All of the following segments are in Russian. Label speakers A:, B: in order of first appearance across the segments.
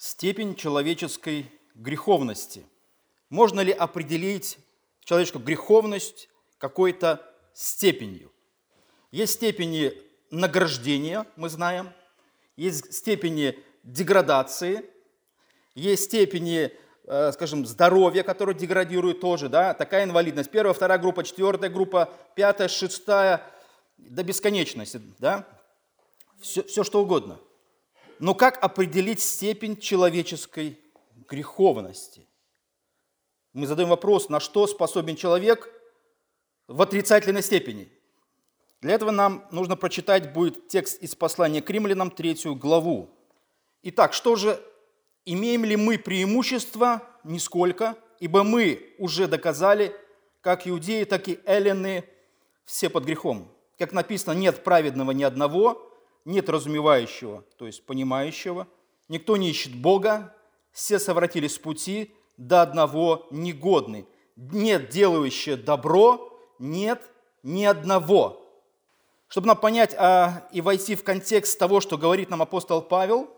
A: Степень человеческой греховности. Можно ли определить человеческую греховность какой-то степенью? Есть степени награждения, мы знаем, есть степени деградации, есть степени, э, скажем, здоровья, которые деградируют тоже, да, такая инвалидность. Первая, вторая группа, четвертая группа, пятая, шестая, до бесконечности, да, все, все что угодно. Но как определить степень человеческой греховности? Мы задаем вопрос, на что способен человек в отрицательной степени. Для этого нам нужно прочитать будет текст из послания к римлянам, третью главу. Итак, что же, имеем ли мы преимущество? Нисколько, ибо мы уже доказали, как иудеи, так и эллины, все под грехом. Как написано, нет праведного ни одного, нет разумевающего, то есть понимающего, никто не ищет Бога, все совратились с пути, до одного негодный. Нет делающего добро, нет ни одного. Чтобы нам понять а, и войти в контекст того, что говорит нам апостол Павел,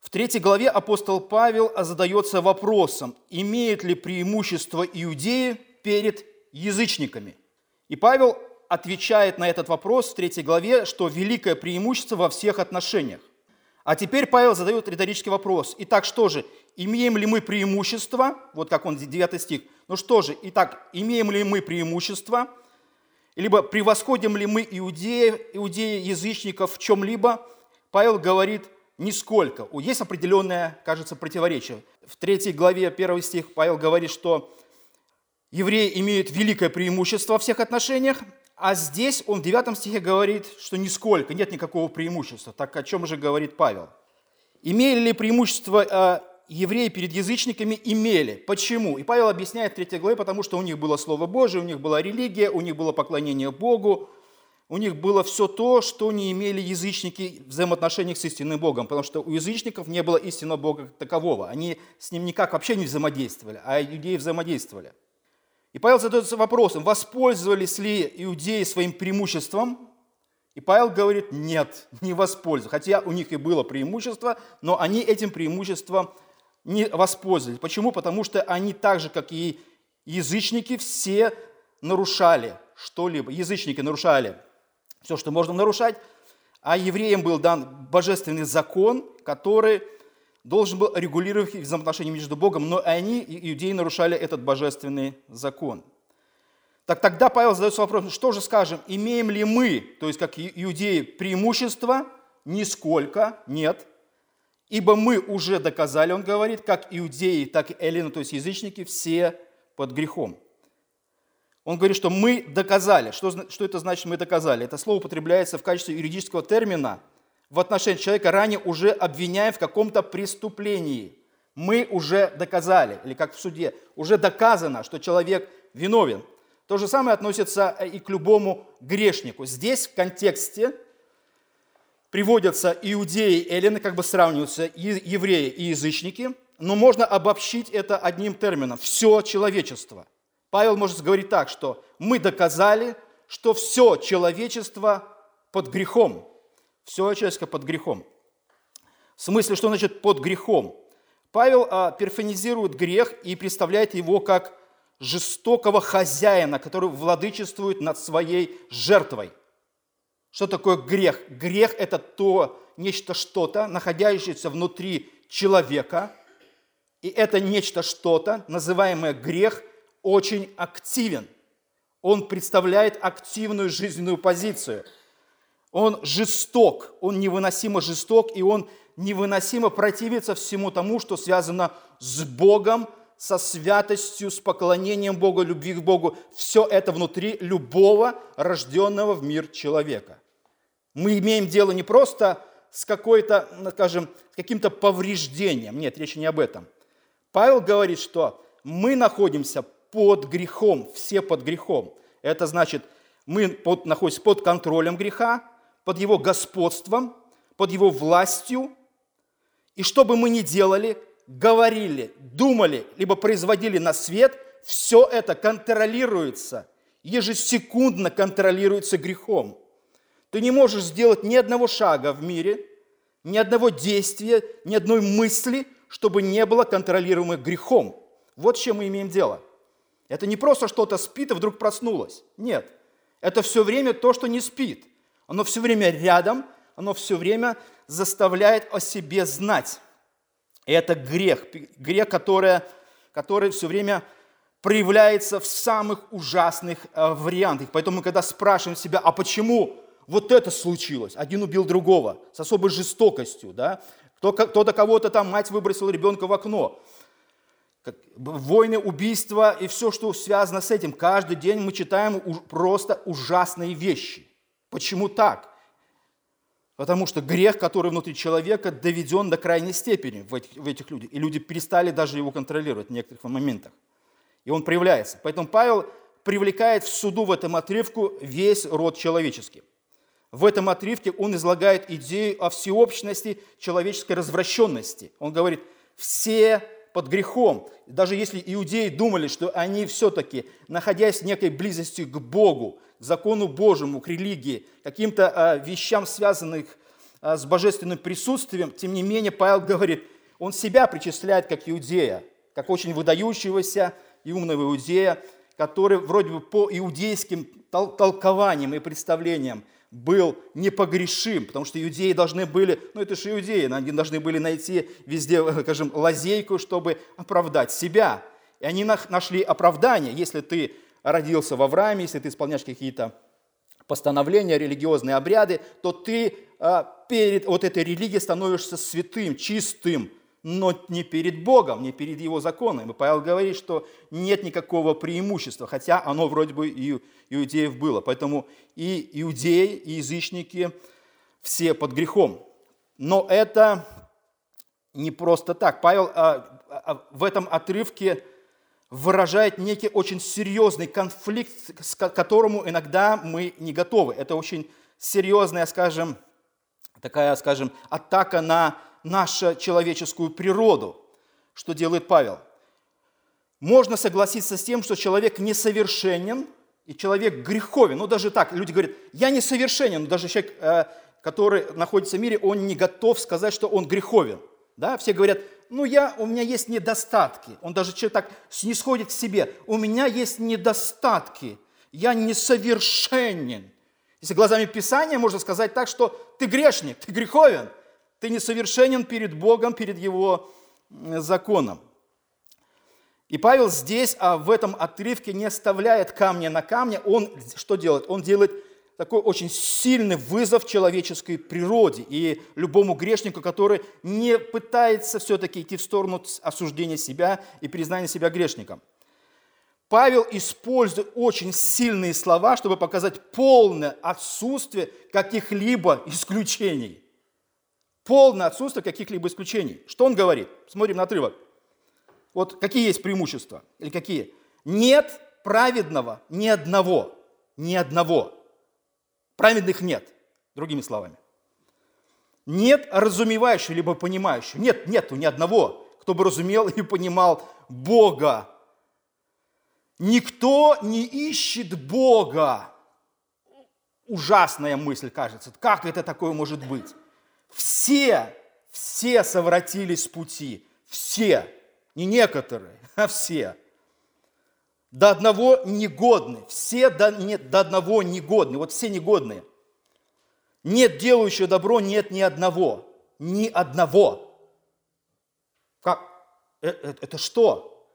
A: в третьей главе апостол Павел задается вопросом, имеет ли преимущество иудеи перед язычниками. И Павел отвечает на этот вопрос в третьей главе, что великое преимущество во всех отношениях. А теперь Павел задает риторический вопрос. Итак, что же, имеем ли мы преимущество? Вот как он, 9 стих. Ну что же, итак, имеем ли мы преимущество? Либо превосходим ли мы иудеев, иудеи, язычников в чем-либо? Павел говорит, нисколько. Есть определенное, кажется, противоречие. В третьей главе, первый стих, Павел говорит, что евреи имеют великое преимущество во всех отношениях, а здесь он в 9 стихе говорит, что нисколько, нет никакого преимущества. Так о чем же говорит Павел? Имели ли преимущество э, евреи перед язычниками? Имели. Почему? И Павел объясняет в 3 главе, потому что у них было Слово Божие, у них была религия, у них было поклонение Богу, у них было все то, что не имели язычники в взаимоотношениях с истинным Богом, потому что у язычников не было истинного Бога такового. Они с ним никак вообще не взаимодействовали, а иудеи взаимодействовали. И Павел задается вопросом, воспользовались ли иудеи своим преимуществом? И Павел говорит, нет, не воспользовались. Хотя у них и было преимущество, но они этим преимуществом не воспользовались. Почему? Потому что они так же, как и язычники, все нарушали что-либо. Язычники нарушали все, что можно нарушать, а евреям был дан божественный закон, который должен был регулировать их взаимоотношения между Богом, но они, иудеи, нарушали этот божественный закон. Так тогда Павел задается вопросом, что же скажем, имеем ли мы, то есть как иудеи, преимущество? Нисколько, нет. Ибо мы уже доказали, он говорит, как иудеи, так и эллины, то есть язычники, все под грехом. Он говорит, что мы доказали. Что, что это значит мы доказали? Это слово употребляется в качестве юридического термина – в отношении человека, ранее уже обвиняем в каком-то преступлении. Мы уже доказали, или как в суде, уже доказано, что человек виновен. То же самое относится э, и к любому грешнику. Здесь в контексте приводятся иудеи и эллины, как бы сравниваются евреи и язычники, но можно обобщить это одним термином – все человечество. Павел может говорить так, что мы доказали, что все человечество под грехом. Все человеческое под грехом. В смысле, что значит под грехом? Павел а, перфонизирует грех и представляет его как жестокого хозяина, который владычествует над своей жертвой. Что такое грех? Грех – это то, нечто что-то, находящееся внутри человека, и это нечто что-то, называемое грех, очень активен. Он представляет активную жизненную позицию – он жесток, он невыносимо жесток, и он невыносимо противится всему тому, что связано с Богом, со святостью, с поклонением Богу, любви к Богу. Все это внутри любого рожденного в мир человека. Мы имеем дело не просто с какой-то, ну, скажем, каким-то повреждением. Нет, речь не об этом. Павел говорит, что мы находимся под грехом, все под грехом. Это значит, мы под, находимся под контролем греха, под его господством, под его властью. И что бы мы ни делали, говорили, думали, либо производили на свет, все это контролируется, ежесекундно контролируется грехом. Ты не можешь сделать ни одного шага в мире, ни одного действия, ни одной мысли, чтобы не было контролируемых грехом. Вот с чем мы имеем дело. Это не просто что-то спит и вдруг проснулось. Нет. Это все время то, что не спит. Оно все время рядом, оно все время заставляет о себе знать. И это грех. Грех, который, который все время проявляется в самых ужасных э, вариантах. Поэтому, когда спрашиваем себя, а почему вот это случилось, один убил другого с особой жестокостью, да? кто-то кого-то там, мать выбросила ребенка в окно, войны, убийства и все, что связано с этим. Каждый день мы читаем просто ужасные вещи. Почему так? Потому что грех, который внутри человека, доведен до крайней степени в этих, в этих людях. И люди перестали даже его контролировать в некоторых моментах. И он проявляется. Поэтому Павел привлекает в суду в этом отрывку весь род человеческий. В этом отрывке он излагает идею о всеобщности человеческой развращенности. Он говорит, все под грехом. Даже если иудеи думали, что они все-таки, находясь в некой близости к Богу, закону Божьему, к религии, каким-то а, вещам, связанных а, с божественным присутствием, тем не менее Павел говорит, он себя причисляет как иудея, как очень выдающегося и умного иудея, который вроде бы по иудейским толкованиям и представлениям был непогрешим, потому что иудеи должны были, ну это же иудеи, они должны были найти везде, скажем, лазейку, чтобы оправдать себя. И они нашли оправдание, если ты родился в Аврааме, если ты исполняешь какие-то постановления, религиозные обряды, то ты а, перед вот этой религией становишься святым, чистым, но не перед Богом, не перед Его законом. И Павел говорит, что нет никакого преимущества, хотя оно вроде бы и иудеев было. Поэтому и иудеи, и язычники все под грехом. Но это не просто так. Павел а, а, в этом отрывке выражает некий очень серьезный конфликт, к которому иногда мы не готовы. Это очень серьезная, скажем, такая, скажем, атака на нашу человеческую природу. Что делает Павел? Можно согласиться с тем, что человек несовершенен, и человек греховен. Ну, даже так, люди говорят, я несовершенен, но даже человек, э, который находится в мире, он не готов сказать, что он греховен. Да? Все говорят, ну, я, у меня есть недостатки. Он даже человек так снисходит к себе. У меня есть недостатки. Я несовершенен. Если глазами Писания можно сказать так, что ты грешник, ты греховен. Ты несовершенен перед Богом, перед Его законом. И Павел здесь, а в этом отрывке не оставляет камня на камне. Он что делает? Он делает такой очень сильный вызов человеческой природе и любому грешнику, который не пытается все-таки идти в сторону осуждения себя и признания себя грешником. Павел использует очень сильные слова, чтобы показать полное отсутствие каких-либо исключений – полное отсутствие каких-либо исключений. Что он говорит? Смотрим на отрывок. Вот какие есть преимущества? Или какие? Нет праведного ни одного. Ни одного. Праведных нет, другими словами. Нет разумевающего, либо понимающего. Нет, нету ни одного, кто бы разумел и понимал Бога. Никто не ищет Бога. Ужасная мысль, кажется. Как это такое может быть? Все, все совратились с пути. Все. Не некоторые, а все. До одного негодны. Все до, нет, до одного негодны. Вот все негодные. Нет делающего добро, нет ни одного. Ни одного. Как? Это, это что?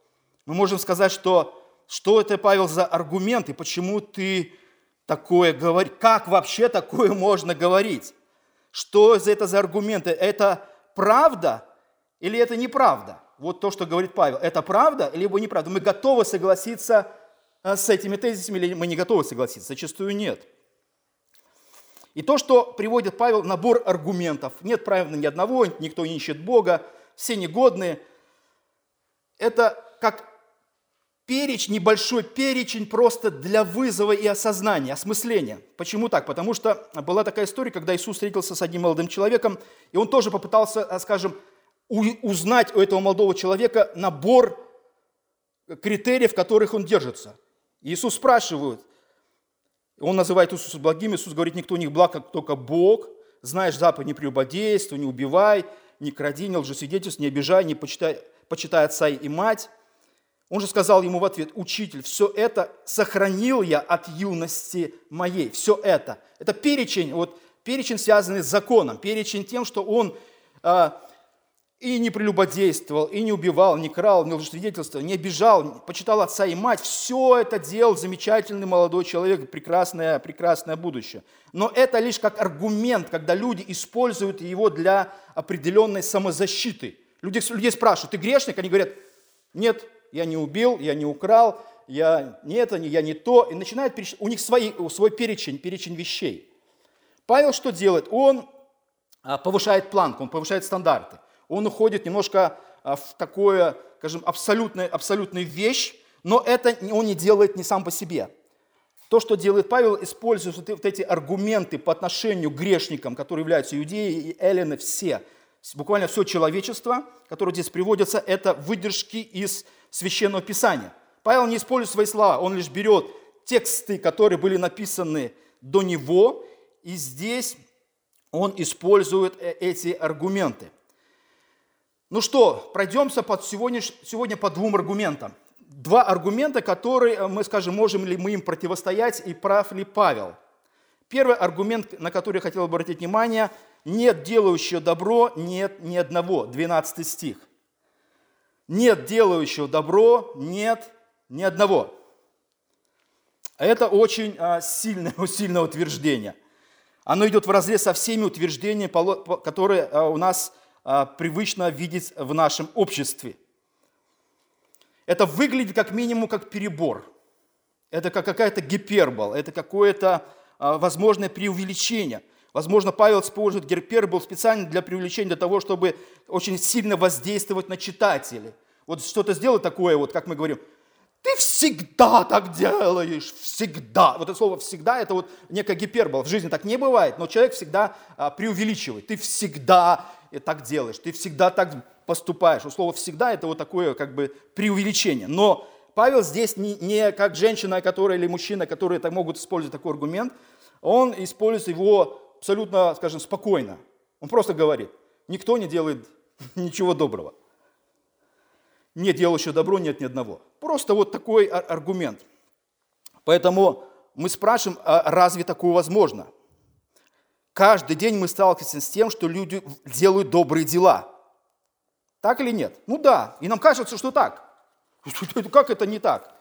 A: Мы можем сказать, что что это, Павел, за аргумент и почему ты такое говоришь? Как вообще такое можно говорить? Что это за аргументы? Это правда или это неправда? Вот то, что говорит Павел. Это правда либо неправда? Мы готовы согласиться э, с этими тезисами или мы не готовы согласиться? Зачастую нет. И то, что приводит Павел, набор аргументов. Нет правильно ни одного, никто не ищет Бога, все негодные. Это как перечень, небольшой перечень просто для вызова и осознания, осмысления. Почему так? Потому что была такая история, когда Иисус встретился с одним молодым человеком, и он тоже попытался, а, скажем, узнать у этого молодого человека набор критериев, которых он держится. Иисус спрашивает, он называет Иисуса благим, Иисус говорит, никто не благ, как только Бог, знаешь заповедь, не прелюбодействуй, не убивай, не кради, не лжесвидетельств, не обижай, не почитай, почитай отца и мать. Он же сказал ему в ответ, учитель, все это сохранил я от юности моей, все это. Это перечень, вот перечень, связанный с законом, перечень тем, что он а, и не прелюбодействовал, и не убивал, не крал, не лжесвидетельствовал, не обижал, почитал отца и мать. Все это делал замечательный молодой человек, прекрасное, прекрасное будущее. Но это лишь как аргумент, когда люди используют его для определенной самозащиты. Люди, людей спрашивают, ты грешник? Они говорят, нет, я не убил, я не украл, я не это, я не то. И начинают, у них свои, свой перечень, перечень вещей. Павел что делает? Он а, повышает планку, он повышает стандарты. Он уходит немножко а, в такое, скажем, абсолютную, абсолютную вещь, но это он не делает не сам по себе. То, что делает Павел, использует вот эти аргументы по отношению к грешникам, которые являются иудеи и эллины, все, буквально все человечество, которое здесь приводится, это выдержки из Священного Писания. Павел не использует свои слова, он лишь берет тексты, которые были написаны до него, и здесь он использует э, эти аргументы. Ну что, пройдемся под сегодня, сегодня по двум аргументам. Два аргумента, которые э, мы скажем, можем ли мы им противостоять и прав ли Павел. Первый аргумент, на который я хотел обратить внимание, нет делающего добро, нет ни одного. 12 стих – нет делающего добро, нет ни одного. Это очень а, сильное, сильное утверждение. Оно идет в разрез со всеми утверждениями, которые а, у нас привычно видеть в нашем обществе. Это выглядит как минимум как перебор. Это как какая-то гипербол, это какое-то возможное преувеличение – Возможно, Павел использует гипербол специально для привлечения, для того, чтобы очень сильно воздействовать на читателей. Вот что-то сделать такое, вот как мы говорим, ты всегда так делаешь, всегда. Вот это слово «всегда» – это вот некая гипербола. В жизни так не бывает, но человек всегда а, преувеличивает. Ты всегда так делаешь, ты всегда так поступаешь. Вот слово «всегда» – это вот такое как бы преувеличение. Но Павел здесь не, не как женщина, которая или мужчина, которые так могут использовать такой аргумент, он использует его абсолютно, скажем, спокойно. Он просто говорит, никто не делает ничего доброго. Не делающего добро нет ни одного. Просто вот такой аргумент. Поэтому мы спрашиваем, а разве такое возможно? Каждый день мы сталкиваемся с тем, что люди делают добрые дела. Так или нет? Ну да, и нам кажется, что так. Как это не так?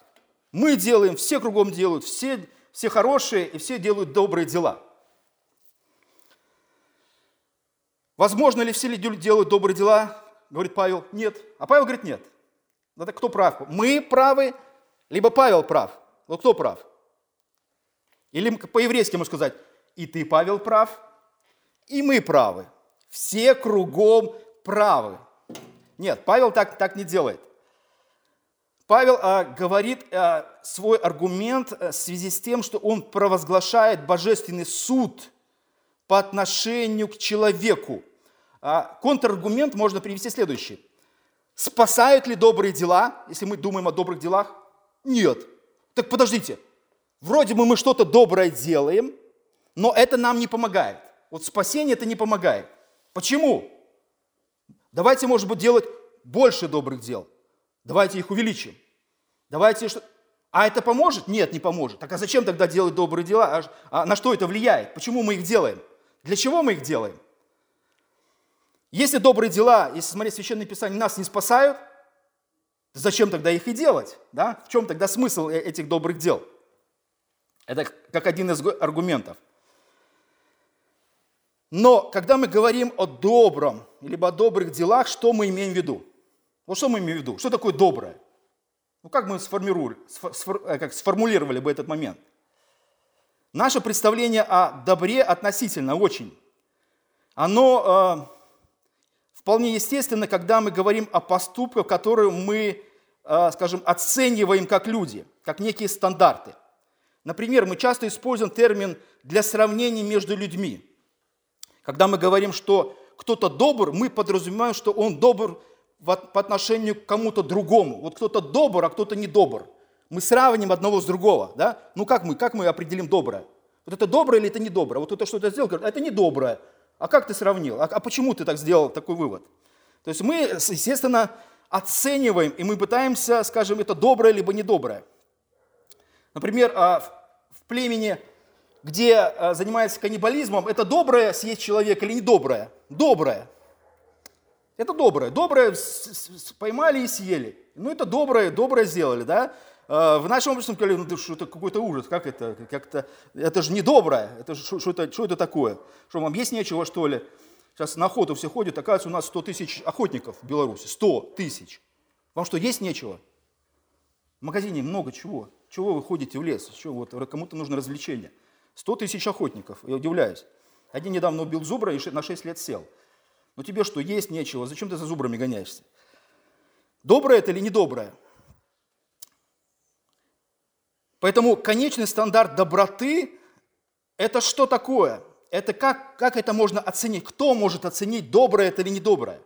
A: Мы делаем, все кругом делают, все, все хорошие и все делают добрые дела. Возможно ли все люди делают добрые дела? Говорит Павел, нет. А Павел говорит, нет. Это кто прав? Мы правы, либо Павел прав. Вот кто прав? Или по-еврейски можно сказать, и ты, Павел, прав, и мы правы. Все кругом правы. Нет, Павел так, так не делает. Павел а, говорит а, свой аргумент а, в связи с тем, что он провозглашает божественный суд по отношению к человеку. А, контраргумент можно привести следующий. Спасают ли добрые дела, если мы думаем о добрых делах? Нет. Так подождите, вроде бы мы что-то доброе делаем, но это нам не помогает. Вот спасение это не помогает. Почему? Давайте, может быть, делать больше добрых дел. Давайте их увеличим. Давайте... А это поможет? Нет, не поможет. Так а зачем тогда делать добрые дела? А, а на что это влияет? Почему мы их делаем? Для чего мы их делаем? Если добрые дела, если смотреть Священное Писание, нас не спасают, зачем тогда их и делать? Да? В чем тогда смысл э, этих добрых дел? Это как один из аргументов. Но когда мы говорим о добром, либо о добрых делах, что мы имеем в виду? Вот что мы имеем в виду? Что такое доброе? Ну как мы сформировали, э, как сформулировали бы этот момент? Наше представление о добре относительно очень. Оно э, Вполне естественно, когда мы говорим о поступках, которые мы, э, скажем, оцениваем как люди, как некие стандарты. Например, мы часто используем термин для сравнения между людьми. Когда мы говорим, что кто-то добр, мы подразумеваем, что он добр по отношению к кому-то другому. Вот кто-то добр, а кто-то не добр. Мы сравним одного с другого. Да? Ну как мы, как мы определим доброе? Вот это доброе или это недоброе? Вот это что-то сделал, говорит, это недоброе. А как ты сравнил? А, а почему ты так сделал такой вывод? То есть мы, естественно, оцениваем, и мы пытаемся, скажем, это доброе либо недоброе. Например, а, в племени, где а, занимается каннибализмом, это доброе съесть человека или недоброе? Доброе. Это доброе. Доброе поймали и съели. Ну, это доброе, доброе сделали, да? А, в нашем обществе сказали, ну, что это какой-то ужас, как это? Как это, это же не доброе, это что, что, это, что это такое? Что, вам есть нечего, что ли? Сейчас на охоту все ходят, оказывается, у нас 100 тысяч охотников в Беларуси. 100 тысяч. Вам что, есть нечего? В магазине много чего. Чего вы ходите в лес? Чего, вот, кому-то нужно развлечение. 100 тысяч охотников, я удивляюсь. Один недавно убил зубра и на 6 лет сел. Но тебе что, есть нечего? Зачем ты за зубрами гоняешься? Доброе это или недоброе? Поэтому конечный стандарт доброты – это что такое? Это как, как это можно оценить? Кто может оценить, доброе это или недоброе?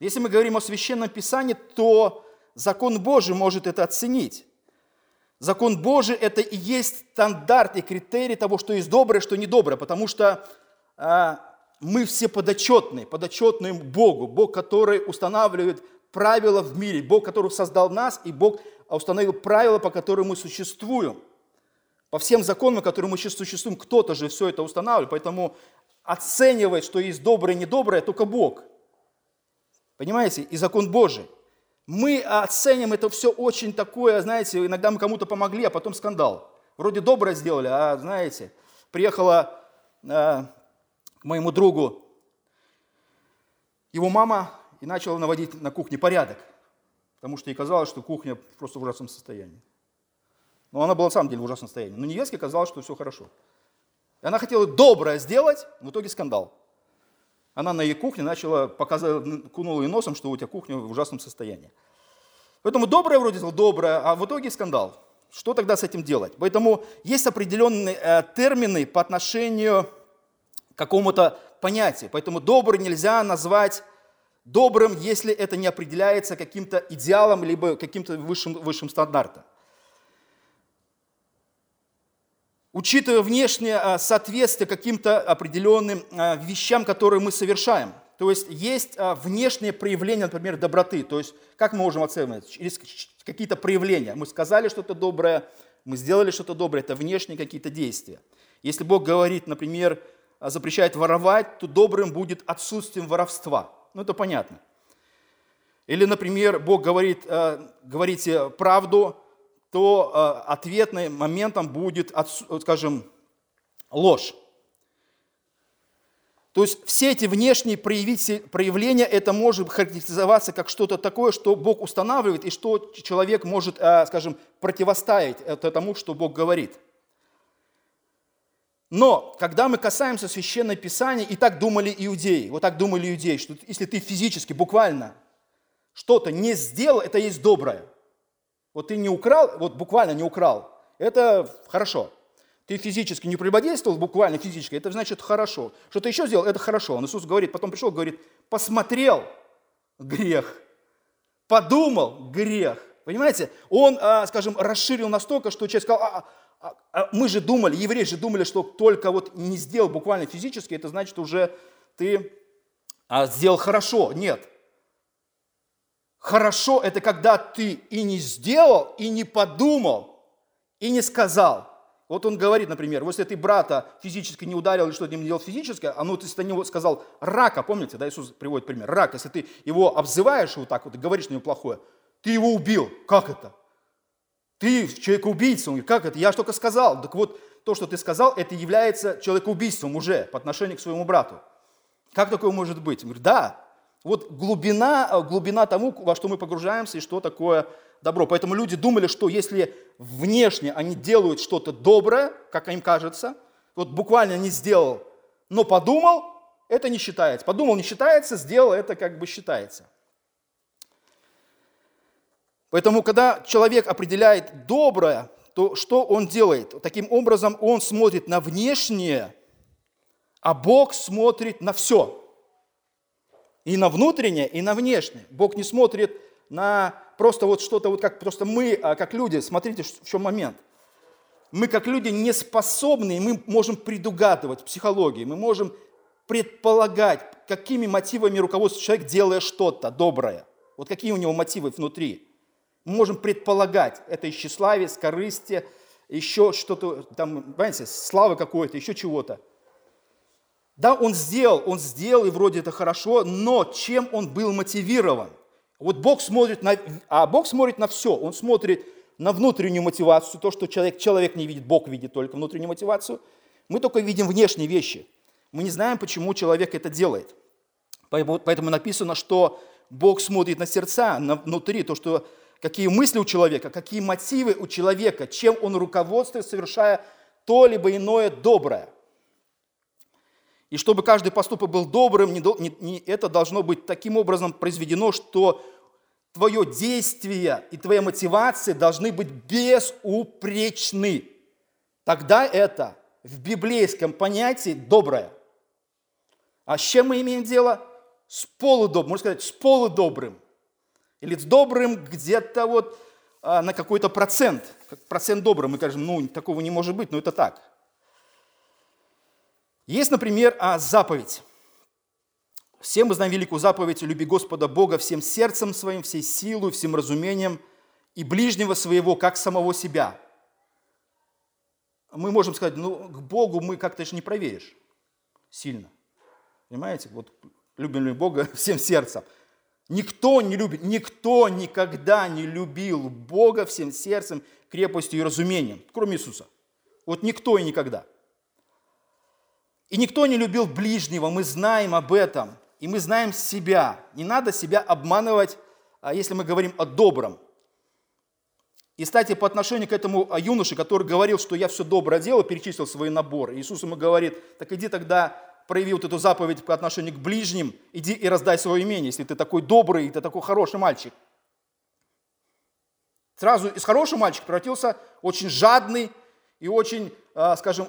A: Если мы говорим о Священном Писании, то закон Божий может это оценить. Закон Божий – это и есть стандарт и критерий того, что есть доброе, что недоброе, потому что а, мы все подотчетны, подотчетны Богу, Бог, который устанавливает правила в мире, Бог, который создал нас, и Бог установил правила, по которым мы существуем. По всем законам, которые мы сейчас существуем, кто-то же все это устанавливает, поэтому оценивает, что есть доброе и недоброе, только Бог. Понимаете? И закон Божий. Мы оценим это все очень такое, знаете, иногда мы кому-то помогли, а потом скандал. Вроде доброе сделали, а знаете, приехала э, к моему другу его мама и начала наводить на кухне порядок, потому что ей казалось, что кухня просто в ужасном состоянии. Но она была на самом деле в ужасном состоянии. Но невестке казалось, что все хорошо. И она хотела доброе сделать, в итоге скандал. Она на ее кухне начала показывать, кунула ей носом, что у тебя кухня в ужасном состоянии. Поэтому доброе вроде доброе, а в итоге скандал. Что тогда с этим делать? Поэтому есть определенные э, термины по отношению к какому-то понятию. Поэтому добрый нельзя назвать добрым, если это не определяется каким-то идеалом, либо каким-то высшим, высшим стандартом. Учитывая внешнее а, соответствие каким-то определенным а, вещам, которые мы совершаем. То есть есть а, внешнее проявление, например, доброты. То есть как мы можем оценивать? Через какие-то проявления. Мы сказали что-то доброе, мы сделали что-то доброе. Это внешние какие-то действия. Если Бог говорит, например, запрещает воровать, то добрым будет отсутствием воровства. Ну, это понятно. Или, например, Бог говорит, говорите правду, то э, ответным моментом будет, скажем, ложь. То есть все эти внешние проявления, это может характеризоваться как что-то такое, что Бог устанавливает, и что человек может, э, скажем, противоставить тому, что Бог говорит. Но, когда мы касаемся Священного Писания, и так думали иудеи, вот так думали иудеи, что если ты физически, буквально что-то не сделал, это есть доброе. Вот ты не украл, вот буквально не украл, это хорошо. Ты физически не прелюбодействовал, буквально физически, это значит хорошо. Что ты еще сделал, это хорошо. Он Иисус говорит, потом пришел, говорит, посмотрел, грех. Подумал, грех. Понимаете? Он, а, скажем, расширил настолько, что человек сказал, а, а, а мы же думали, евреи же думали, что только вот не сделал буквально физически, это значит уже ты а, сделал хорошо. Нет. Хорошо – это когда ты и не сделал, и не подумал, и не сказал. Вот он говорит, например, если ты брата физически не ударил или что-то не делал физически, а ну ты на него сказал рака, помните, да, Иисус приводит пример, рак, если ты его обзываешь вот так вот и говоришь на него плохое, ты его убил. Как это? Ты человек-убийца. Он говорит, как это? Я что только сказал. Так вот, то, что ты сказал, это является человекоубийством уже по отношению к своему брату. Как такое может быть? Он говорит, да, вот глубина, э, глубина тому, во что мы погружаемся и что такое добро. Поэтому люди думали, что если внешне они делают что-то доброе, как им кажется, вот буквально не сделал, но подумал, это не считается. Подумал, не считается, сделал, это как бы считается. Поэтому, когда человек определяет доброе, то что он делает? Таким образом, он смотрит на внешнее, а Бог смотрит на все. И на внутреннее, и на внешнее. Бог не смотрит на просто вот что-то, вот как просто мы, а как люди, смотрите, в чем момент. Мы как люди не способны, мы можем предугадывать психологии, мы можем предполагать, какими мотивами руководствуется человек, делая что-то доброе. Вот какие у него мотивы внутри. Мы можем предполагать, это из тщеславие, еще что-то, там, понимаете, слава какой-то, еще чего-то. Да, он сделал, он сделал, и вроде это хорошо, но чем он был мотивирован? Вот Бог смотрит на, а Бог смотрит на все. Он смотрит на внутреннюю мотивацию, то, что человек, человек не видит, Бог видит только внутреннюю мотивацию. Мы только видим внешние вещи. Мы не знаем, почему человек это делает. Поэтому написано, что Бог смотрит на сердца, на внутри, то, что какие мысли у человека, какие мотивы у человека, чем он руководствует, совершая то либо иное доброе. И чтобы каждый поступок был добрым, не, не, не, это должно быть таким образом произведено, что твое действие и твоя мотивация должны быть безупречны. Тогда это в библейском понятии доброе. А с чем мы имеем дело? С полудобрым, можно сказать, с полудобрым. Или с добрым где-то вот а, на какой-то процент. Процент добрым. Мы скажем, ну, такого не может быть, но это так. Есть, например, а, заповедь. Все мы знаем великую заповедь «Люби Господа Бога всем сердцем своим, всей силой, всем разумением и ближнего своего, как самого себя». Мы можем сказать, ну, к Богу мы как-то же не проверишь сильно. Понимаете? Вот любим ли Бога всем сердцем. Никто не любит, никто никогда не любил Бога всем сердцем, крепостью и разумением, кроме Иисуса. Вот никто и никогда. И никто не любил ближнего, мы знаем об этом и мы знаем себя. Не надо себя обманывать, а если мы говорим о добром. И, кстати, по отношению к этому юноше, который говорил, что я все доброе делал, перечислил свой набор, Иисус ему говорит, так иди тогда прояви вот эту заповедь по отношению к ближним, иди и раздай свое имение, если ты такой добрый, ты такой хороший мальчик. Сразу из хорошего мальчика превратился очень жадный и очень, а, скажем,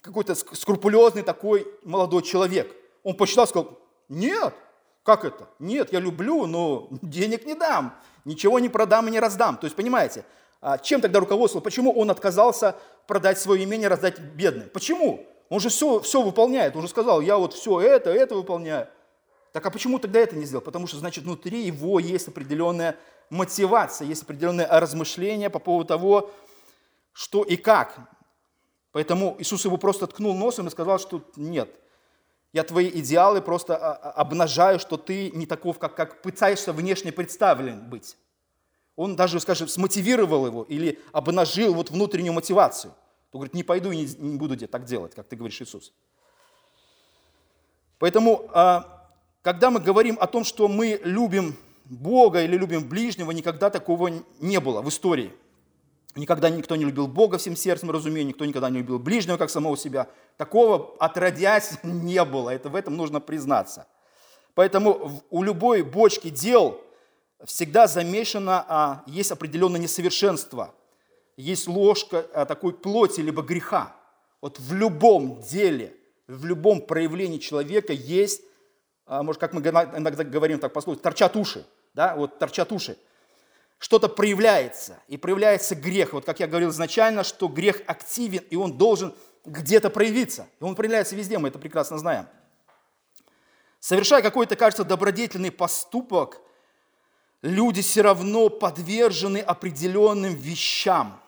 A: какой-то скрупулезный такой молодой человек. Он посчитал, сказал, нет, как это? Нет, я люблю, но денег не дам, ничего не продам и не раздам. То есть, понимаете, а чем тогда руководствовал? Почему он отказался продать свое имение, раздать бедным? Почему? Он же все, все выполняет. Он же сказал, я вот все это, это выполняю. Так а почему тогда это не сделал? Потому что, значит, внутри его есть определенная мотивация, есть определенное размышление по поводу того, что и как. Поэтому Иисус его просто ткнул носом и сказал, что нет, я твои идеалы просто а, а, обнажаю, что ты не таков, как, как пытаешься внешне представлен быть. Он даже, скажем, смотивировал его или обнажил вот внутреннюю мотивацию. Он говорит, не пойду и не, не буду так делать, как ты говоришь, Иисус. Поэтому, а, когда мы говорим о том, что мы любим Бога или любим ближнего, никогда такого не было в истории. Никогда никто не любил Бога всем сердцем и разумением, никто никогда не любил ближнего, как самого себя. Такого отродясь не было, это в этом нужно признаться. Поэтому у любой бочки дел всегда замешано, а, есть определенное несовершенство, есть ложка а, такой плоти либо греха. Вот в любом деле, в любом проявлении человека есть, а, может, как мы иногда говорим так пословице, торчат уши, да, вот торчат уши что-то проявляется, и проявляется грех. Вот как я говорил изначально, что грех активен, и он должен где-то проявиться. И он проявляется везде, мы это прекрасно знаем. Совершая какой-то, кажется, добродетельный поступок, люди все равно подвержены определенным вещам.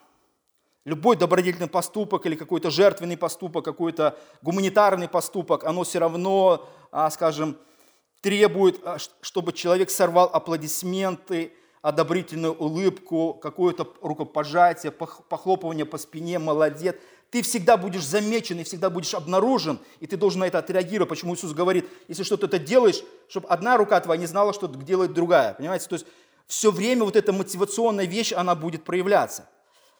A: Любой добродетельный поступок или какой-то жертвенный поступок, какой-то гуманитарный поступок, оно все равно, а, скажем, требует, а, чтобы человек сорвал аплодисменты, одобрительную улыбку, какое-то рукопожатие, похлопывание по спине, молодец. Ты всегда будешь замечен и всегда будешь обнаружен, и ты должен на это отреагировать. Почему Иисус говорит, если что-то это делаешь, чтобы одна рука твоя не знала, что делает другая. Понимаете? То есть все время вот эта мотивационная вещь, она будет проявляться.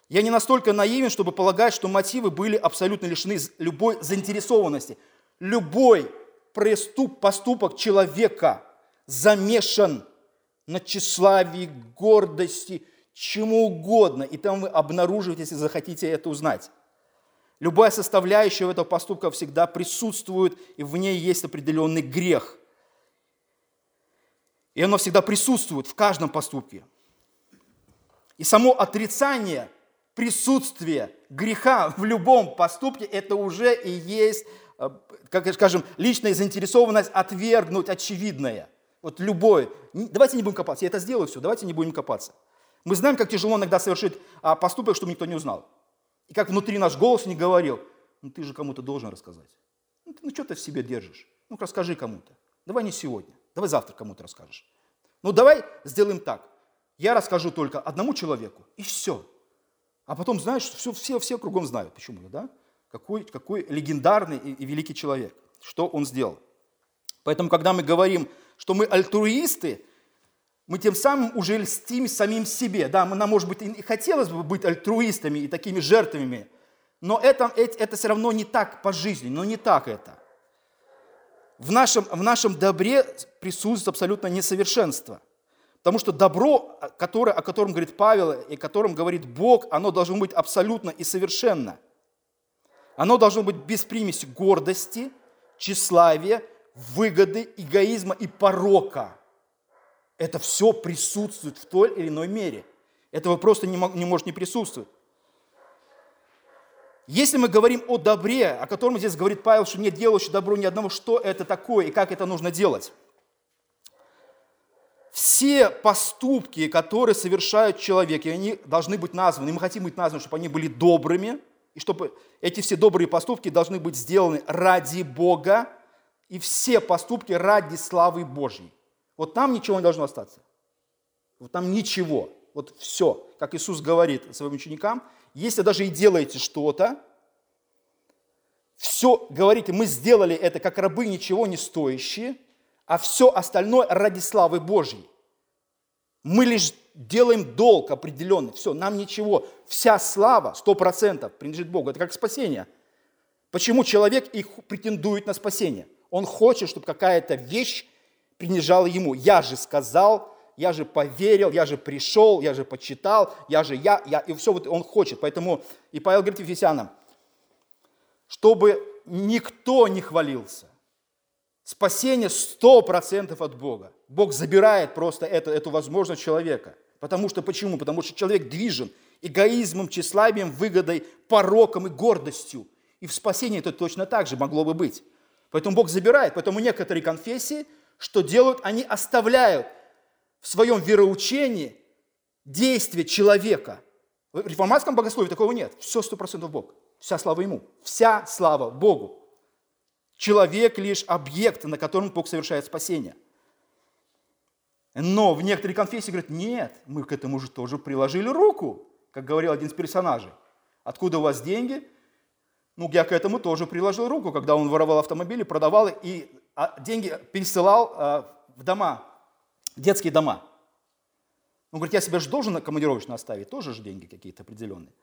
A: Я не настолько наивен, чтобы полагать, что мотивы были абсолютно лишены любой заинтересованности. Любой преступ, поступок человека замешан на тщеславии, гордости, чему угодно. И там вы обнаруживаете, если захотите это узнать. Любая составляющая этого поступка всегда присутствует, и в ней есть определенный грех. И оно всегда присутствует в каждом поступке. И само отрицание присутствия греха в любом поступке, это уже и есть э, как скажем, личная заинтересованность отвергнуть очевидное. Вот любое. Давайте не будем копаться. Я это сделаю все, давайте не будем копаться. Мы знаем, как тяжело иногда совершить а, поступок, чтобы никто не узнал. И как внутри наш голос не говорил, ну ты же кому-то должен рассказать. Ну, ты, ну что ты в себе держишь? Ну расскажи кому-то. Давай не сегодня, давай завтра кому-то расскажешь. Ну давай сделаем так. Я расскажу только одному человеку, и все. А потом, знаешь, все, все, все кругом знают. Почему? Да? Какой, какой легендарный и, и великий человек. Что он сделал. Поэтому, когда мы говорим, что мы альтруисты, мы тем самым уже льстим самим себе. Да, нам, может быть, и хотелось бы быть альтруистами и такими жертвами, но это, это, все равно не так по жизни, но не так это. В нашем, в нашем добре присутствует абсолютно несовершенство. Потому что добро, которое, о котором говорит Павел и о котором говорит Бог, оно должно быть абсолютно и совершенно. Оно должно быть без примеси гордости, тщеславия, выгоды, эгоизма и порока. Это все присутствует в той или иной мере. Этого просто не, не может не присутствовать. Если мы говорим о добре, о котором здесь говорит Павел, что нет делающего добро ни одного, что это такое и как это нужно делать? Все поступки, которые совершают человек, и они должны быть названы, и мы хотим быть названы, чтобы они были добрыми, и чтобы эти все добрые поступки должны быть сделаны ради Бога, и все поступки ради славы Божьей. Вот там ничего не должно остаться. Вот там ничего. Вот все. Как Иисус говорит своим ученикам, если даже и делаете что-то, все говорите, мы сделали это как рабы ничего не стоящие, а все остальное ради славы Божьей. Мы лишь делаем долг определенный. Все, нам ничего. Вся слава, сто процентов, принадлежит Богу. Это как спасение. Почему человек их претендует на спасение? Он хочет, чтобы какая-то вещь принадлежала ему. Я же сказал, я же поверил, я же пришел, я же почитал, я же я, я. И все вот он хочет. Поэтому и Павел говорит Ефесянам, чтобы никто не хвалился. Спасение 100% от Бога. Бог забирает просто это, эту возможность человека. Потому что почему? Потому что человек движен эгоизмом, тщеславием, выгодой, пороком и гордостью. И в спасении это точно так же могло бы быть. Поэтому Бог забирает. Поэтому некоторые конфессии, что делают, они оставляют в своем вероучении действие человека. В реформатском богословии такого нет. Все сто процентов Бог. Вся слава Ему. Вся слава Богу. Человек лишь объект, на котором Бог совершает спасение. Но в некоторые конфессии говорят, нет, мы к этому же тоже приложили руку, как говорил один из персонажей. Откуда у вас деньги? Ну, я к этому тоже приложил руку, когда он воровал автомобили, продавал и а, деньги пересылал а, в дома, детские дома. Он говорит, я себя же должен командировочно оставить, тоже же деньги какие-то определенные.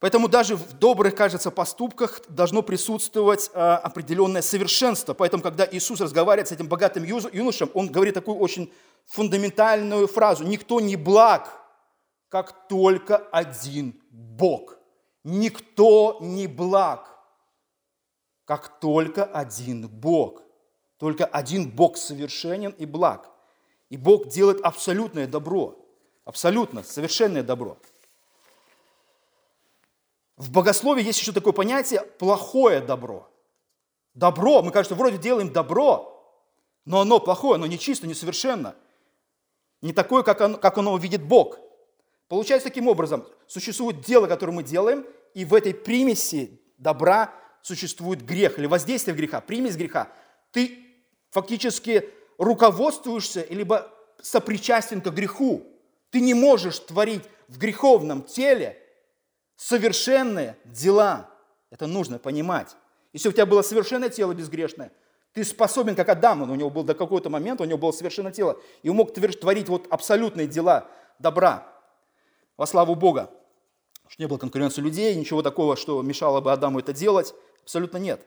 A: Поэтому даже в добрых, кажется, поступках должно присутствовать а, определенное совершенство. Поэтому, когда Иисус разговаривает с этим богатым юношем, он говорит такую очень фундаментальную фразу. «Никто не благ, как только один Бог». Никто не благ, как только один Бог. Только один Бог совершенен и благ. И Бог делает абсолютное добро, абсолютно совершенное добро – в богословии есть еще такое понятие плохое добро. Добро, мы, кажется, вроде делаем добро, но оно плохое, оно нечисто, несовершенно. Не такое, как оно, как оно видит Бог. Получается таким образом, существует дело, которое мы делаем, и в этой примеси добра существует грех или воздействие греха, примесь греха. Ты фактически руководствуешься, либо сопричастен к греху. Ты не можешь творить в греховном теле совершенные дела. Это нужно понимать. Если у тебя было совершенное тело безгрешное, ты способен, как Адам, у него был до какого-то момента, у него было совершенное тело, и он мог творить вот абсолютные дела добра во славу Бога. Что не было конкуренции людей, ничего такого, что мешало бы Адаму это делать, абсолютно нет.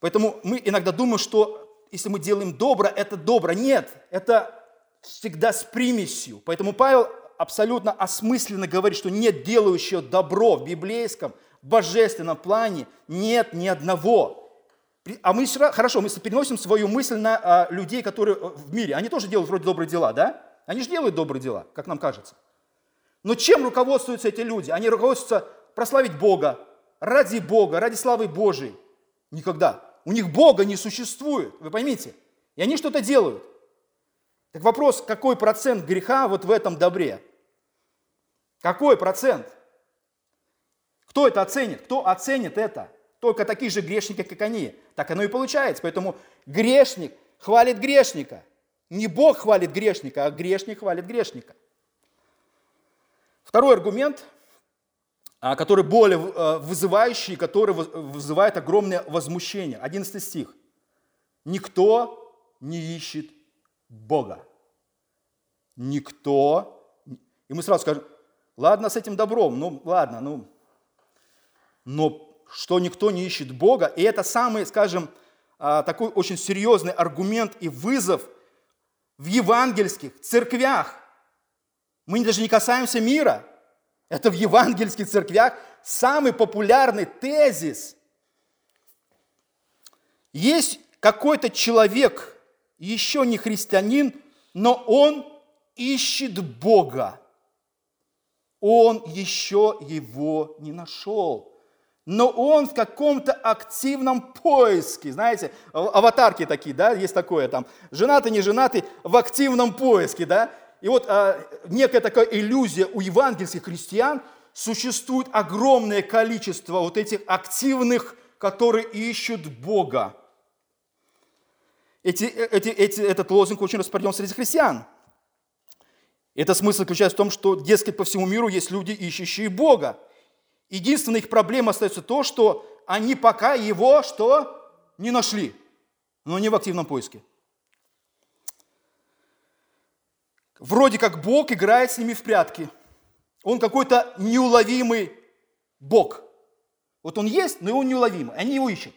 A: Поэтому мы иногда думаем, что если мы делаем добро, это добро. Нет, это всегда с примесью. Поэтому Павел абсолютно осмысленно говорит, что нет делающего добро в библейском, божественном плане, нет ни одного. А мы хорошо, мы переносим свою мысль на а, людей, которые э, в мире. Они тоже делают вроде добрые дела, да? Они же делают добрые дела, как нам кажется. Но чем руководствуются эти люди? Они руководствуются прославить Бога, ради Бога, ради славы Божией. Никогда. У них Бога не существует, вы поймите. И они что-то делают. Так вопрос, какой процент греха вот в этом добре? Какой процент? Кто это оценит? Кто оценит это? Только такие же грешники, как они. Так оно и получается. Поэтому грешник хвалит грешника. Не Бог хвалит грешника, а грешник хвалит грешника. Второй аргумент, а, который более э, вызывающий, который вызывает огромное возмущение. 11 стих. Никто не ищет Бога. Никто. И мы сразу скажем, ладно с этим добром, ну ладно, ну, но что никто не ищет Бога, и это самый, скажем, а, такой очень серьезный аргумент и вызов в евангельских церквях. Мы даже не касаемся мира. Это в евангельских церквях самый популярный тезис. Есть какой-то человек, еще не христианин, но он ищет Бога. Он еще его не нашел но он в каком-то активном поиске. Знаете, аватарки такие, да, есть такое там, женатый, не женатый, в активном поиске, да. И вот а, некая такая иллюзия у евангельских христиан, существует огромное количество вот этих активных, которые ищут Бога. Эти, эти, эти, этот лозунг очень распространен среди христиан. Это смысл заключается в том, что, дескать, по всему миру есть люди, ищущие Бога. Единственная их проблема остается то, что они пока его что? Не нашли, но не в активном поиске. Вроде как Бог играет с ними в прятки. Он какой-то неуловимый Бог. Вот он есть, но он неуловимый. Они его ищут.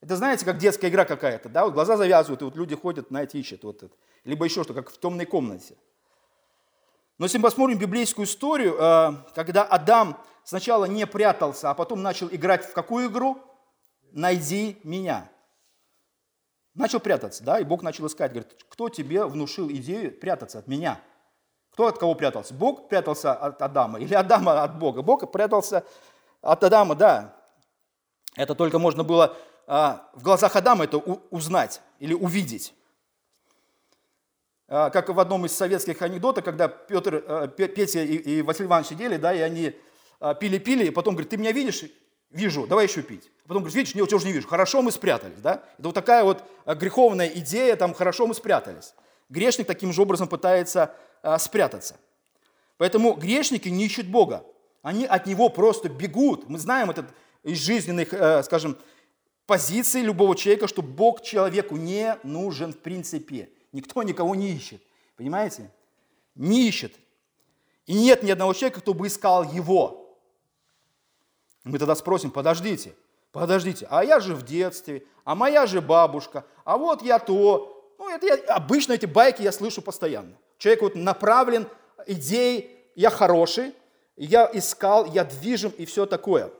A: Это знаете, как детская игра какая-то, да? Вот глаза завязывают, и вот люди ходят, знаете, ищут вот это. Либо еще что, как в темной комнате. Но если мы посмотрим библейскую историю, э, когда Адам сначала не прятался, а потом начал играть в какую игру? «Найди меня». Начал прятаться, да, и Бог начал искать, говорит, кто тебе внушил идею прятаться от меня? Кто от кого прятался? Бог прятался от Адама или Адама от Бога? Бог прятался от Адама, да. Это только можно было а, в глазах Адама это узнать или увидеть. А, как в одном из советских анекдотов, когда Петр, а, Петя и Василий Иванович сидели, да, и они а, пили-пили, и потом говорит, ты меня видишь? Вижу, давай еще пить. Потом говорит, видишь, я тебя уже не вижу. Хорошо, мы спрятались. Да? Это вот такая вот а, греховная идея, там, хорошо, мы спрятались. Грешник таким же образом пытается а, спрятаться. Поэтому грешники не ищут Бога. Они от Него просто бегут. Мы знаем это из жизненных, э, скажем, позиций любого человека, что Бог человеку не нужен в принципе. Никто никого не ищет. Понимаете? Не ищет. И нет ни одного человека, кто бы искал его. Мы тогда спросим, подождите, подождите, а я же в детстве, а моя же бабушка, а вот я то. Ну, это я, обычно эти байки я слышу постоянно. Человек вот направлен идеей, я хороший, я искал, я движим и все такое.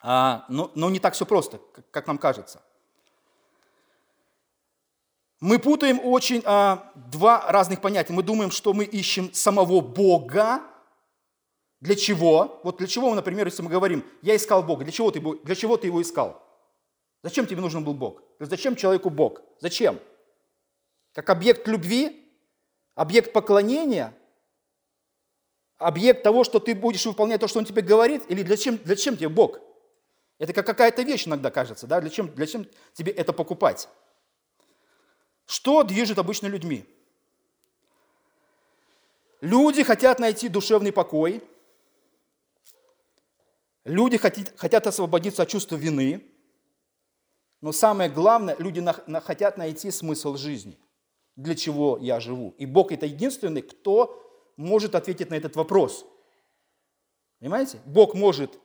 A: А, но, но не так все просто, как, как нам кажется. Мы путаем очень а, два разных понятия. Мы думаем, что мы ищем самого Бога, для чего? Вот для чего, например, если мы говорим, я искал Бога, для чего ты, для чего ты его искал? Зачем тебе нужен был Бог? Зачем человеку Бог? Зачем? Как объект любви? Объект поклонения? Объект того, что ты будешь выполнять то, что Он тебе говорит? Или для чем, для чем тебе Бог? Это как какая-то вещь иногда кажется, да? Для чем, для чем тебе это покупать? Что движет обычно людьми? Люди хотят найти душевный покой – Люди хотят, освободиться от чувства вины, но самое главное, люди хотят найти смысл жизни. Для чего я живу? И Бог это единственный, кто может ответить на этот вопрос. Понимаете? Бог может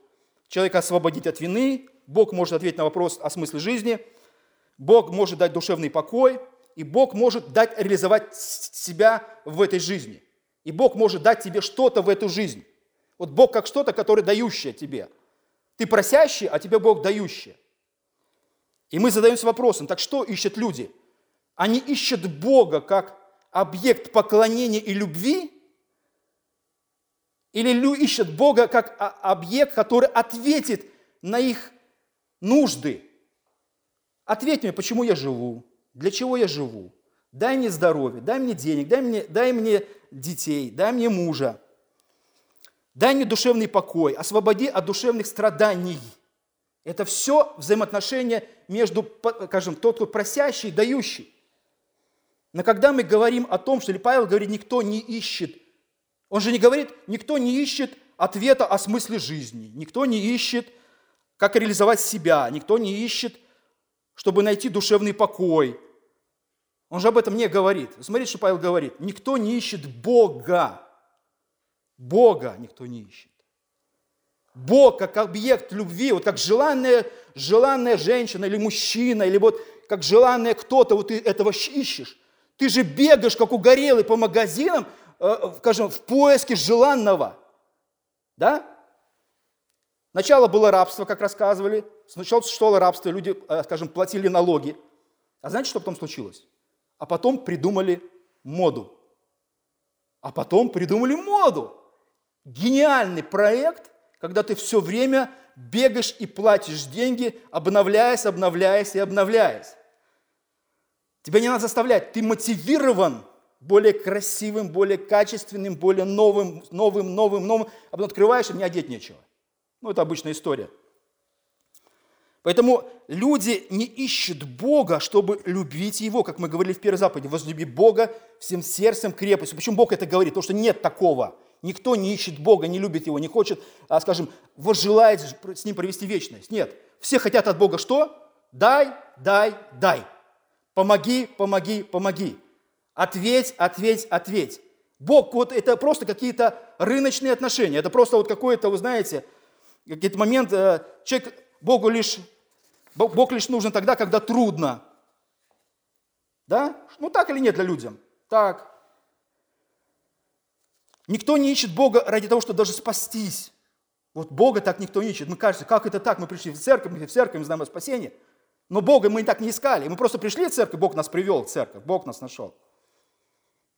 A: человека освободить от вины, Бог может ответить на вопрос о смысле жизни, Бог может дать душевный покой, и Бог может дать реализовать себя в этой жизни. И Бог может дать тебе что-то в эту жизнь. Вот Бог как что-то, которое дающее тебе. Ты просящий, а тебе Бог дающий. И мы задаемся вопросом, так что ищут люди? Они ищут Бога как объект поклонения и любви? Или ищут Бога как объект, который ответит на их нужды. Ответь мне, почему я живу, для чего я живу. Дай мне здоровье, дай мне денег, дай мне, дай мне детей, дай мне мужа. Дай мне душевный покой, освободи от душевных страданий. Это все взаимоотношения между, скажем, тот, кто просящий дающий. Но когда мы говорим о том, что или Павел говорит, никто не ищет, он же не говорит, никто не ищет ответа о смысле жизни, никто не ищет, как реализовать себя, никто не ищет, чтобы найти душевный покой. Он же об этом не говорит. Смотрите, что Павел говорит. Никто не ищет Бога. Бога никто не ищет. Бог как объект любви, вот как желанная, желанная женщина или мужчина, или вот как желанная кто-то, вот ты этого ищешь. Ты же бегаешь, как угорелый, по магазинам, э, скажем, в поиске желанного. Да? Начало было рабство, как рассказывали. Сначала существовало рабство, люди, э, скажем, платили налоги. А знаете, что потом случилось? А потом придумали моду. А потом придумали моду. Гениальный проект, когда ты все время бегаешь и платишь деньги, обновляясь, обновляясь и обновляясь. Тебя не надо заставлять, ты мотивирован более красивым, более качественным, более новым, новым, новым, новым. А потом открываешь, и не одеть нечего. Ну, это обычная история. Поэтому люди не ищут Бога, чтобы любить Его, как мы говорили в первой заповеди. Возлюби Бога всем сердцем, крепостью. Почему Бог это говорит? Потому что нет такого. Никто не ищет Бога, не любит Его, не хочет, а, скажем, возжелает с Ним провести вечность. Нет. Все хотят от Бога что? Дай, дай, дай. Помоги, помоги, помоги. Ответь, ответь, ответь. Бог, вот это просто какие-то рыночные отношения. Это просто вот какой-то, вы знаете, какой-то момент, э, человек, Богу лишь, Бог, Бог лишь нужен тогда, когда трудно. Да? Ну так или нет для людям? Так. Никто не ищет Бога ради того, чтобы даже спастись. Вот Бога так никто не ищет. Мы кажется, как это так? Мы пришли в церковь, мы в церковь, мы знаем о спасении. Но Бога мы так не искали. Мы просто пришли в церковь, Бог нас привел в церковь, Бог нас нашел.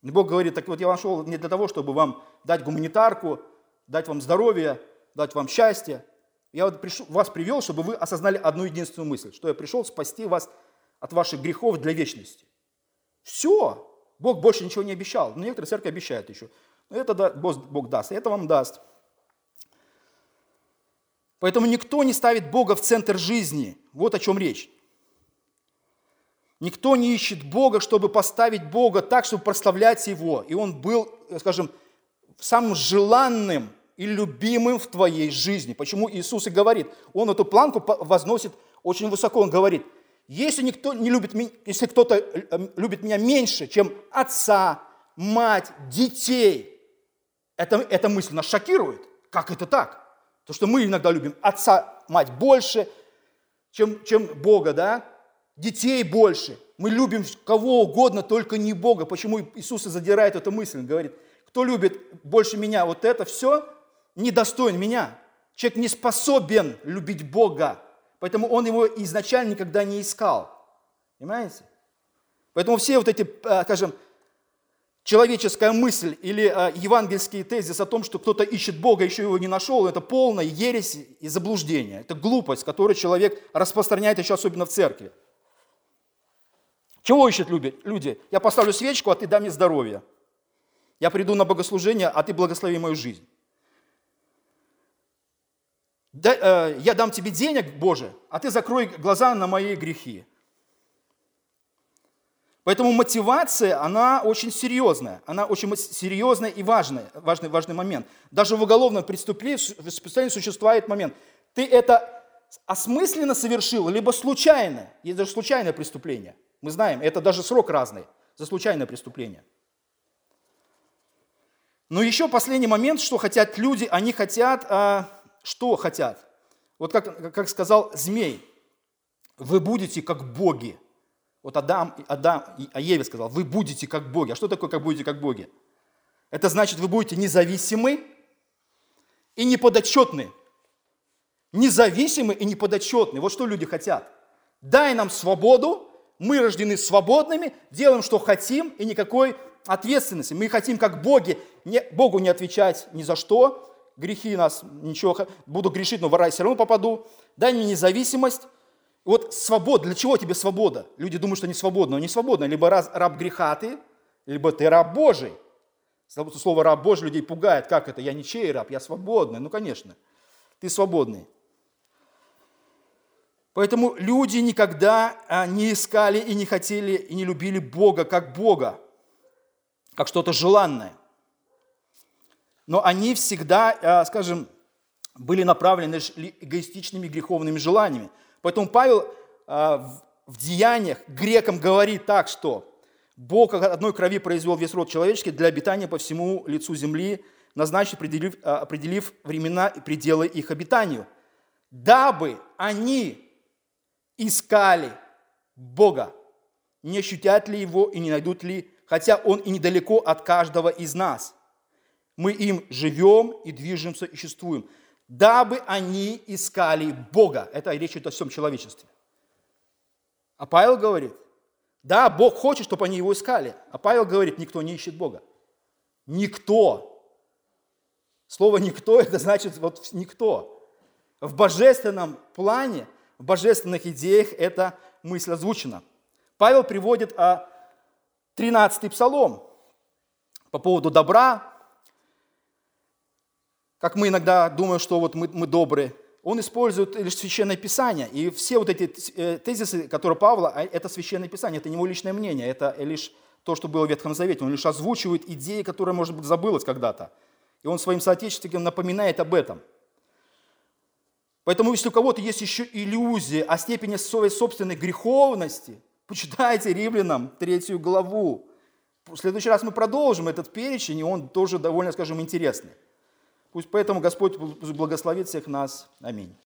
A: И Бог говорит, так вот я вам шел не для того, чтобы вам дать гуманитарку, дать вам здоровье, дать вам счастье. Я вот пришел, вас привел, чтобы вы осознали одну единственную мысль, что я пришел спасти вас от ваших грехов для вечности. Все. Бог больше ничего не обещал. Но некоторые церкви обещают еще. Это Бог даст, это вам даст. Поэтому никто не ставит Бога в центр жизни. Вот о чем речь. Никто не ищет Бога, чтобы поставить Бога так, чтобы прославлять Его. И Он был, скажем, самым желанным и любимым в твоей жизни. Почему Иисус и говорит, Он эту планку возносит очень высоко. Он говорит, если, никто не любит, если кто-то э, любит меня меньше, чем отца, мать, детей, это, эта мысль нас шокирует. Как это так? То, что мы иногда любим отца, мать больше, чем, чем Бога, да? Детей больше. Мы любим кого угодно, только не Бога. Почему Иисус и задирает эту мысль? Он говорит, кто любит больше меня, вот это все недостоин меня. Человек не способен любить Бога. Поэтому он его изначально никогда не искал. Понимаете? Поэтому все вот эти, а, скажем, человеческая мысль или а, евангельский тезис о том, что кто-то ищет Бога, еще его не нашел, это полная ересь и заблуждение. Это глупость, которую человек распространяет еще особенно в церкви. Чего ищут люди? Я поставлю свечку, а ты дай мне здоровье. Я приду на богослужение, а ты благослови мою жизнь. Э, я дам тебе денег, Боже, а ты закрой глаза на мои грехи. Поэтому мотивация, она очень серьезная, она очень серьезная и важная, важный, важный момент. Даже в уголовном преступлении существует момент. Ты это осмысленно совершил, либо случайно. Есть даже случайное преступление. Мы знаем, это даже срок разный за случайное преступление. Но еще последний момент, что хотят люди, они хотят а, что хотят? Вот как, как сказал змей, вы будете как боги. Вот Адам, Адам и Еве сказал, вы будете как боги. А что такое, как будете как боги? Это значит, вы будете независимы и неподотчетны. Независимы и неподотчетны. Вот что люди хотят. Дай нам свободу, мы рождены свободными, делаем, что хотим, и никакой ответственности. Мы хотим, как боги, не, Богу не отвечать ни за что. Грехи нас, ничего, буду грешить, но в рай все равно попаду. Дай мне независимость. Вот свобода, для чего тебе свобода? Люди думают, что не свободно, но не свободно. Либо раз, раб греха ты, либо ты раб Божий. Слово раб Божий людей пугает. Как это? Я ничей раб, я свободный. Ну, конечно, ты свободный. Поэтому люди никогда а, не искали и не хотели и не любили Бога как Бога, как что-то желанное. Но они всегда, а, скажем, были направлены эгоистичными греховными желаниями. Поэтому Павел а, в деяниях грекам говорит так, что Бог одной крови произвел весь род человеческий для обитания по всему лицу земли, назначив, определив, определив времена и пределы их обитанию, дабы они искали Бога, не ощутят ли Его и не найдут ли, хотя Он и недалеко от каждого из нас. Мы им живем и движемся и существуем, дабы они искали Бога. Это речь идет о всем человечестве. А Павел говорит, да, Бог хочет, чтобы они его искали. А Павел говорит, никто не ищет Бога. Никто. Слово «никто» – это значит вот никто. В божественном плане в божественных идеях эта мысль озвучена. Павел приводит о 13-й псалом по поводу добра. Как мы иногда думаем, что вот мы, мы добрые, он использует лишь священное писание. И все вот эти э, тезисы, которые Павла, а это священное писание, это не его личное мнение, это лишь то, что было в Ветхом Завете. Он лишь озвучивает идеи, которые, может быть, забылось когда-то. И он своим соотечественникам напоминает об этом – Поэтому, если у кого-то есть еще иллюзия о степени своей собственной греховности, почитайте римлянам третью главу. В следующий раз мы продолжим этот перечень, и он тоже довольно, скажем, интересный. Пусть поэтому Господь благословит всех нас. Аминь.